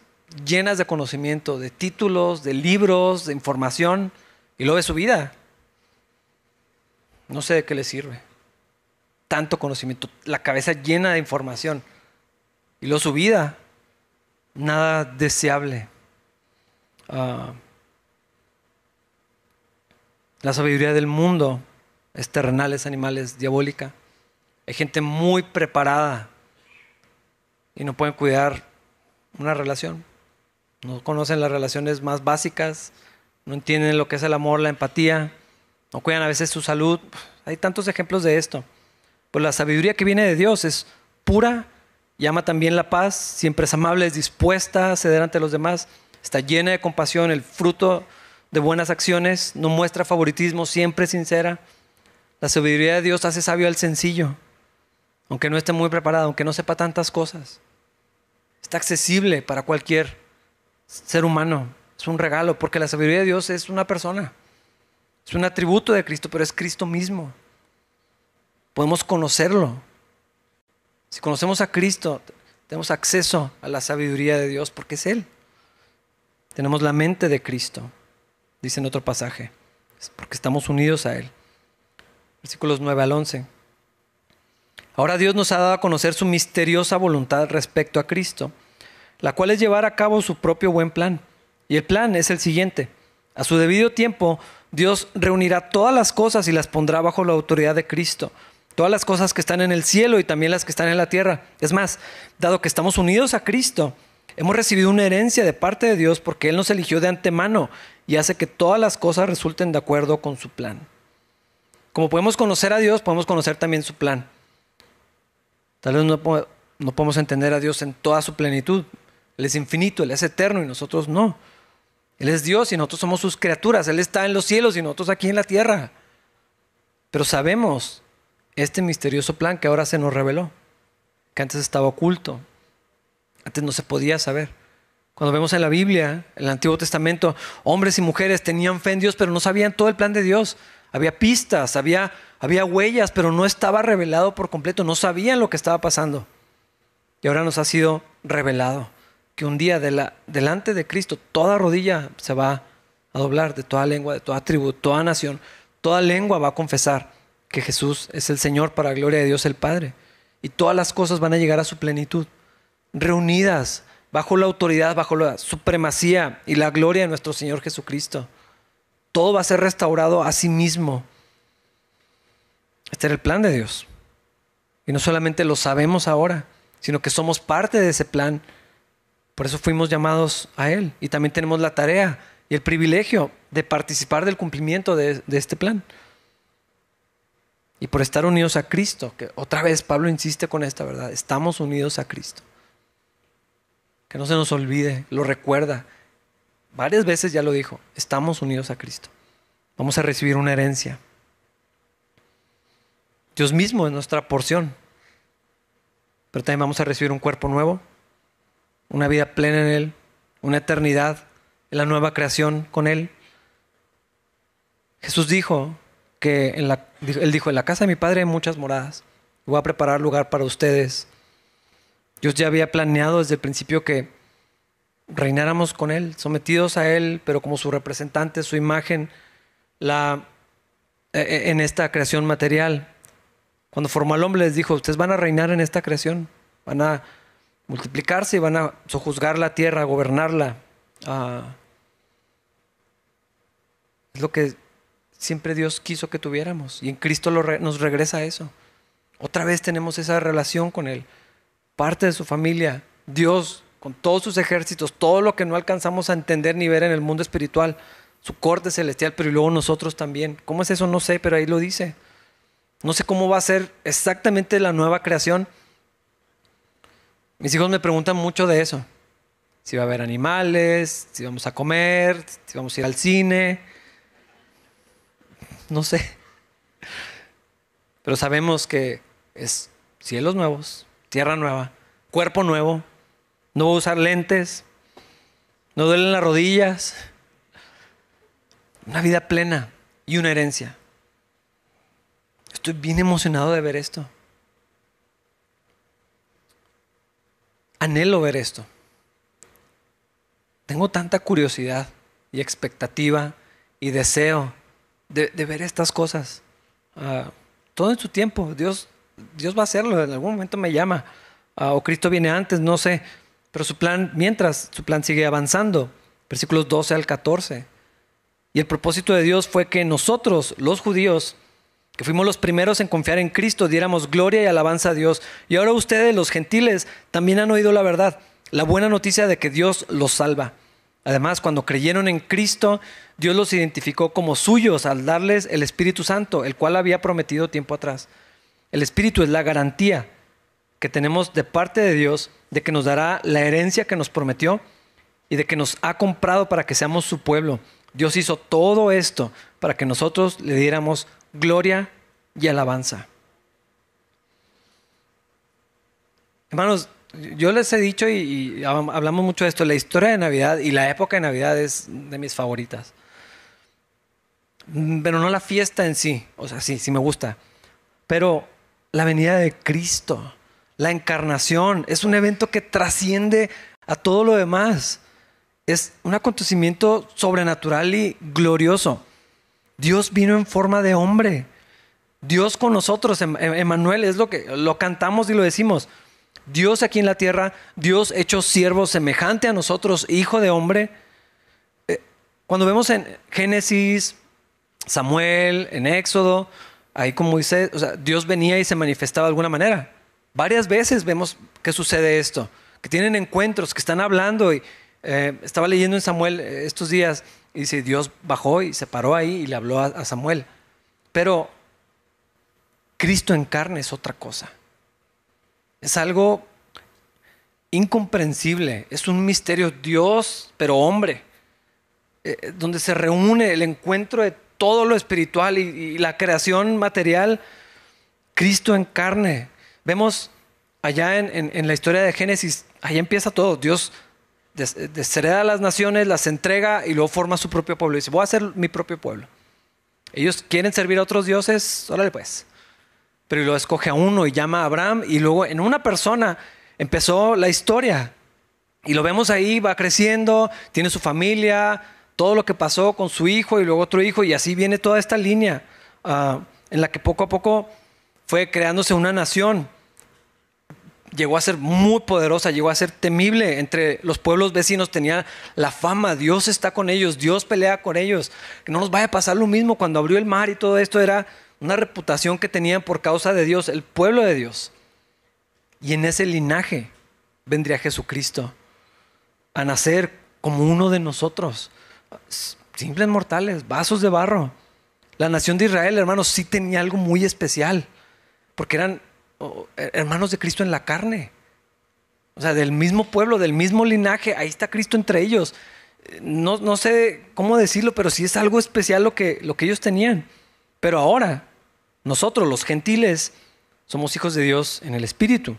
llenas de conocimiento, de títulos, de libros, de información, y luego de su vida. No sé de qué le sirve. Tanto conocimiento, la cabeza llena de información. Y luego su vida, nada deseable. Ah, la sabiduría del mundo es terrenal, es animal, es diabólica. Hay gente muy preparada y no pueden cuidar una relación. No conocen las relaciones más básicas, no entienden lo que es el amor, la empatía no cuidan a veces su salud. Hay tantos ejemplos de esto. Pues la sabiduría que viene de Dios es pura y ama también la paz, siempre es amable, es dispuesta a ceder ante los demás, está llena de compasión, el fruto de buenas acciones, no muestra favoritismo, siempre sincera. La sabiduría de Dios hace sabio al sencillo, aunque no esté muy preparado, aunque no sepa tantas cosas. Está accesible para cualquier ser humano. Es un regalo, porque la sabiduría de Dios es una persona. Es un atributo de Cristo, pero es Cristo mismo. Podemos conocerlo. Si conocemos a Cristo, tenemos acceso a la sabiduría de Dios porque es Él. Tenemos la mente de Cristo. dice en otro pasaje. Es porque estamos unidos a Él. Versículos 9 al 11. Ahora Dios nos ha dado a conocer su misteriosa voluntad respecto a Cristo, la cual es llevar a cabo su propio buen plan. Y el plan es el siguiente. A su debido tiempo, Dios reunirá todas las cosas y las pondrá bajo la autoridad de Cristo. Todas las cosas que están en el cielo y también las que están en la tierra. Es más, dado que estamos unidos a Cristo, hemos recibido una herencia de parte de Dios porque Él nos eligió de antemano y hace que todas las cosas resulten de acuerdo con su plan. Como podemos conocer a Dios, podemos conocer también su plan. Tal vez no, no podemos entender a Dios en toda su plenitud. Él es infinito, Él es eterno y nosotros no. Él es Dios y nosotros somos sus criaturas. Él está en los cielos y nosotros aquí en la tierra. Pero sabemos este misterioso plan que ahora se nos reveló, que antes estaba oculto, antes no se podía saber. Cuando vemos en la Biblia, en el Antiguo Testamento, hombres y mujeres tenían fe en Dios, pero no sabían todo el plan de Dios. Había pistas, había había huellas, pero no estaba revelado por completo, no sabían lo que estaba pasando. Y ahora nos ha sido revelado que un día de la, delante de Cristo toda rodilla se va a doblar, de toda lengua, de toda tribu, toda nación, toda lengua va a confesar que Jesús es el Señor para la gloria de Dios el Padre. Y todas las cosas van a llegar a su plenitud, reunidas bajo la autoridad, bajo la supremacía y la gloria de nuestro Señor Jesucristo. Todo va a ser restaurado a sí mismo este era el plan de Dios. Y no solamente lo sabemos ahora, sino que somos parte de ese plan. Por eso fuimos llamados a Él. Y también tenemos la tarea y el privilegio de participar del cumplimiento de, este plan. Y por estar unidos a Cristo, que otra vez Pablo insiste con esta verdad, estamos unidos a Cristo. Que no se nos olvide, lo recuerda. Varias veces ya lo dijo, estamos unidos a Cristo. Vamos a recibir una herencia. Dios mismo es nuestra porción. Pero también vamos a recibir un cuerpo nuevo, una vida plena en Él, una eternidad en la nueva creación con Él. Jesús dijo que en la, Él dijo, en la casa de mi Padre hay muchas moradas. Voy a preparar lugar para ustedes. Dios ya había planeado desde el principio que reináramos con Él, sometidos a Él, pero como su representante, su imagen, la, e, e, en esta creación material. Cuando formó al hombre les dijo, ustedes van a reinar en esta creación, van a multiplicarse y van a sojuzgar la tierra, gobernarla. Ah, es lo que siempre Dios quiso que tuviéramos y en Cristo nos regresa eso. Otra vez tenemos esa relación con Él, parte de su familia, Dios con todos sus ejércitos, todo lo que no alcanzamos a entender ni ver en el mundo espiritual, su corte celestial, pero luego nosotros también. ¿Cómo es eso? No sé, pero ahí lo dice. No sé cómo va a ser exactamente la nueva creación. Mis hijos me preguntan mucho de eso. Si va a haber animales, si vamos a comer, si vamos a ir al cine. No sé. Pero sabemos que es cielos nuevos, tierra nueva, cuerpo nuevo. No voy a usar lentes. No duelen las rodillas. Una vida plena y una herencia. Estoy bien emocionado de ver esto. Anhelo ver esto. Tengo tanta curiosidad y expectativa y deseo de, ver estas cosas. Ah, todo en su tiempo. Dios, Dios va a hacerlo. En algún momento me llama. Ah, o Cristo viene antes, no sé. Pero su plan, mientras, su plan sigue avanzando. Versículos 12 al 14. Y el propósito de Dios fue que nosotros, los judíos, que fuimos los primeros en confiar en Cristo, diéramos gloria y alabanza a Dios. Y ahora ustedes, los gentiles, también han oído la verdad, la buena noticia de que Dios los salva. Además, cuando creyeron en Cristo, Dios los identificó como suyos al darles el Espíritu Santo, el cual había prometido tiempo atrás. El Espíritu es la garantía que tenemos de parte de Dios de que nos dará la herencia que nos prometió y de que nos ha comprado para que seamos su pueblo. Dios hizo todo esto para que nosotros le diéramos gloria y alabanza. Hermanos, yo les he dicho y, hablamos mucho de esto, la historia de Navidad y la época de Navidad es de mis favoritas. Pero no la fiesta en sí, o sea, sí, sí me gusta. Pero la venida de Cristo, la encarnación, es un evento que trasciende a todo lo demás. es un acontecimiento sobrenatural y glorioso. Dios vino en forma de hombre. Dios con nosotros, em, em, Emanuel, es lo que lo cantamos y lo decimos. Dios aquí en la tierra, Dios hecho siervo semejante a nosotros, hijo de hombre. Eh, cuando vemos en Génesis, Samuel, en Éxodo, ahí como dice, o sea, Dios venía y se manifestaba de alguna manera. Varias veces vemos que sucede esto, que tienen encuentros, que están hablando. Y, eh, estaba leyendo en Samuel eh, estos días y dice, Dios bajó y se paró ahí y le habló a, Samuel. Pero Cristo en carne es otra cosa. Es algo incomprensible, es un misterio Dios, pero hombre, eh, donde se reúne el encuentro de todo lo espiritual y, la creación material, Cristo en carne. Vemos allá en, la historia de Génesis, allá empieza todo. Dios deshereda a las naciones, las entrega y luego forma su propio pueblo. Y dice, voy a hacer mi propio pueblo. Ellos quieren servir a otros dioses, órale pues. Pero lo escoge a uno y llama a Abraham y luego en una persona empezó la historia. Y lo vemos ahí, va creciendo, tiene su familia, todo lo que pasó con su hijo y luego otro hijo, y así viene toda esta línea ah, en la que poco a poco fue creándose una nación. Llegó a ser muy poderosa, llegó a ser temible entre los pueblos vecinos, tenía la fama, Dios está con ellos, Dios pelea con ellos. Que no nos vaya a pasar lo mismo cuando abrió el mar y todo esto era una reputación que tenían por causa de Dios, el pueblo de Dios. Y en ese linaje vendría Jesucristo a nacer como uno de nosotros simples mortales, vasos de barro. La nación de Israel, hermanos, sí tenía algo muy especial, porque eran hermanos de Cristo en la carne. O sea, del mismo pueblo, del mismo linaje, ahí está Cristo entre ellos. No, no sé cómo decirlo, pero sí es algo especial lo que, lo que ellos tenían. Pero ahora, nosotros, los gentiles, somos hijos de Dios en el Espíritu.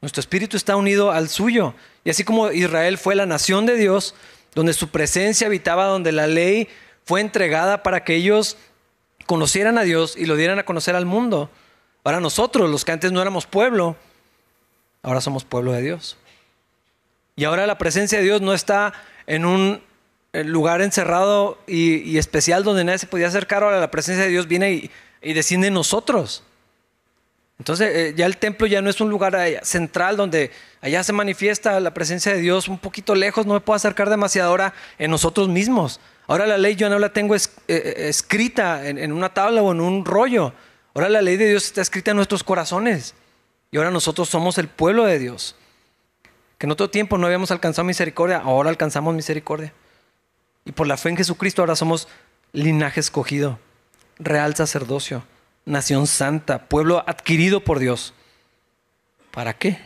Nuestro Espíritu está unido al suyo. Y así como Israel fue la nación de Dios, donde su presencia habitaba, donde la ley fue entregada para que ellos conocieran a Dios y lo dieran a conocer al mundo. Ahora nosotros, los que antes no éramos pueblo, ahora somos pueblo de Dios. Y ahora la presencia de Dios no está en un lugar encerrado y, especial donde nadie se podía acercar. Ahora la presencia de Dios viene y, desciende en nosotros. Entonces eh, ya el templo ya no es un lugar central donde allá se manifiesta la presencia de Dios un poquito lejos, no me puedo acercar demasiado ahora en nosotros mismos. Ahora la ley yo no la tengo eh, eh, escrita en, una tabla o en un rollo. Ahora la ley de Dios está escrita en nuestros corazones. Y ahora nosotros somos el pueblo de Dios. Que en otro tiempo no habíamos alcanzado misericordia, ahora alcanzamos misericordia. Y por la fe en Jesucristo ahora somos linaje escogido, real sacerdocio nación santa, pueblo adquirido por Dios. ¿Para qué?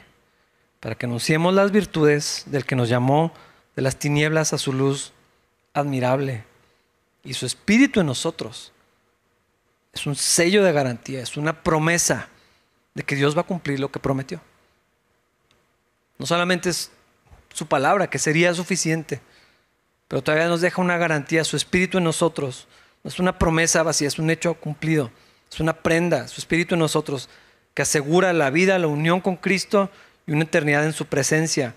Para que anunciemos las virtudes del que nos llamó de las tinieblas a su luz admirable y su espíritu en nosotros. Es un sello de garantía, es una promesa de que Dios va a cumplir lo que prometió. No solamente es su palabra, que sería suficiente, pero todavía nos deja una garantía, su espíritu en nosotros. No es una promesa vacía, es un hecho cumplido. Es una prenda, su espíritu en nosotros, que asegura la vida, la unión con Cristo y una eternidad en su presencia.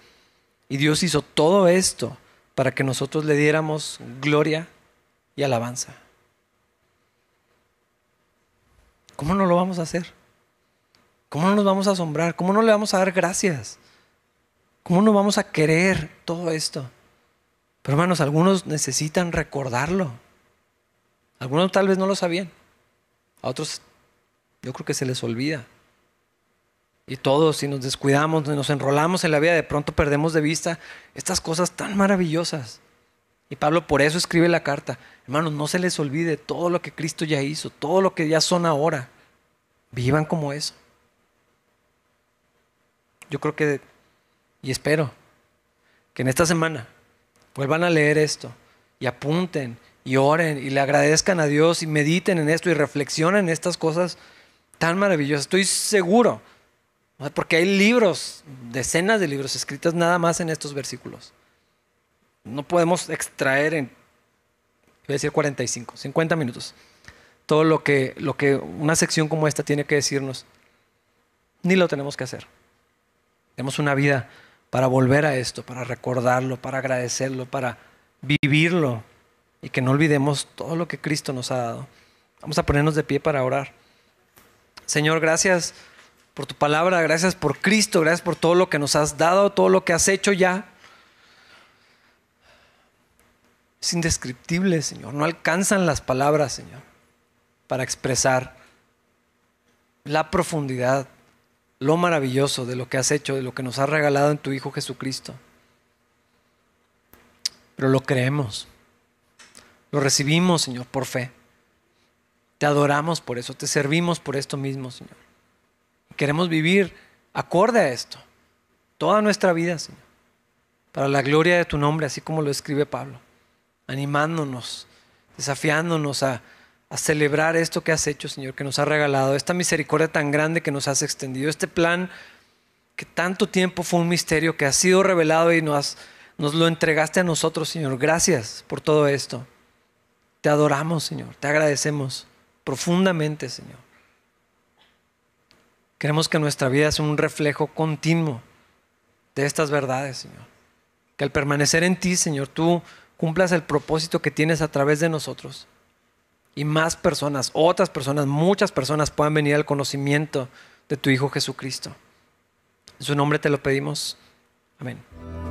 Y Dios hizo todo esto para que nosotros le diéramos gloria y alabanza. ¿Cómo no lo vamos a hacer? ¿Cómo no nos vamos a asombrar? ¿Cómo no le vamos a dar gracias? ¿Cómo no vamos a querer todo esto? Pero hermanos, algunos necesitan recordarlo. Algunos tal vez no lo sabían. A otros yo creo que se les olvida. Y todos, si nos descuidamos, nos enrolamos en la vida, de pronto perdemos de vista estas cosas tan maravillosas. Y Pablo por eso escribe la carta. Hermanos, no se les olvide todo lo que Cristo ya hizo, todo lo que ya son ahora. Vivan como eso. Yo creo que, y espero, que en esta semana vuelvan a leer esto y apunten y oren y le agradezcan a Dios y mediten en esto y reflexionen en estas cosas tan maravillosas. Estoy seguro, porque hay libros, decenas de libros escritos nada más en estos versículos. No podemos extraer en, voy a decir 45, 50 minutos, todo lo que, lo que una sección como esta tiene que decirnos. Ni lo tenemos que hacer. Tenemos una vida para volver a esto, para recordarlo, para agradecerlo, para vivirlo y que no olvidemos todo lo que Cristo nos ha dado. Vamos a ponernos de pie para orar. Señor, gracias por tu palabra, gracias por Cristo, gracias por todo lo que nos has dado, todo lo que has hecho ya. Es indescriptible, Señor. No alcanzan las palabras, Señor, para expresar la profundidad, lo maravilloso de lo que has hecho, de lo que nos has regalado en tu Hijo Jesucristo. Pero lo creemos. Lo recibimos, Señor, por fe. Te adoramos por eso, te servimos por esto mismo, Señor. Queremos vivir acorde a esto, toda nuestra vida, Señor, para la gloria de tu nombre, así como lo escribe Pablo, animándonos, desafiándonos a, celebrar esto que has hecho, Señor, que nos has regalado, esta misericordia tan grande que nos has extendido, este plan que tanto tiempo fue un misterio, que ha sido revelado y nos, nos lo entregaste a nosotros, Señor. Gracias por todo esto. Te adoramos, Señor, te agradecemos profundamente, Señor. Queremos que nuestra vida sea un reflejo continuo de estas verdades, Señor. Que al permanecer en ti, Señor, tú cumplas el propósito que tienes a través de nosotros. Y más personas, otras personas, muchas personas puedan venir al conocimiento de tu Hijo Jesucristo. En su nombre te lo pedimos. Amén.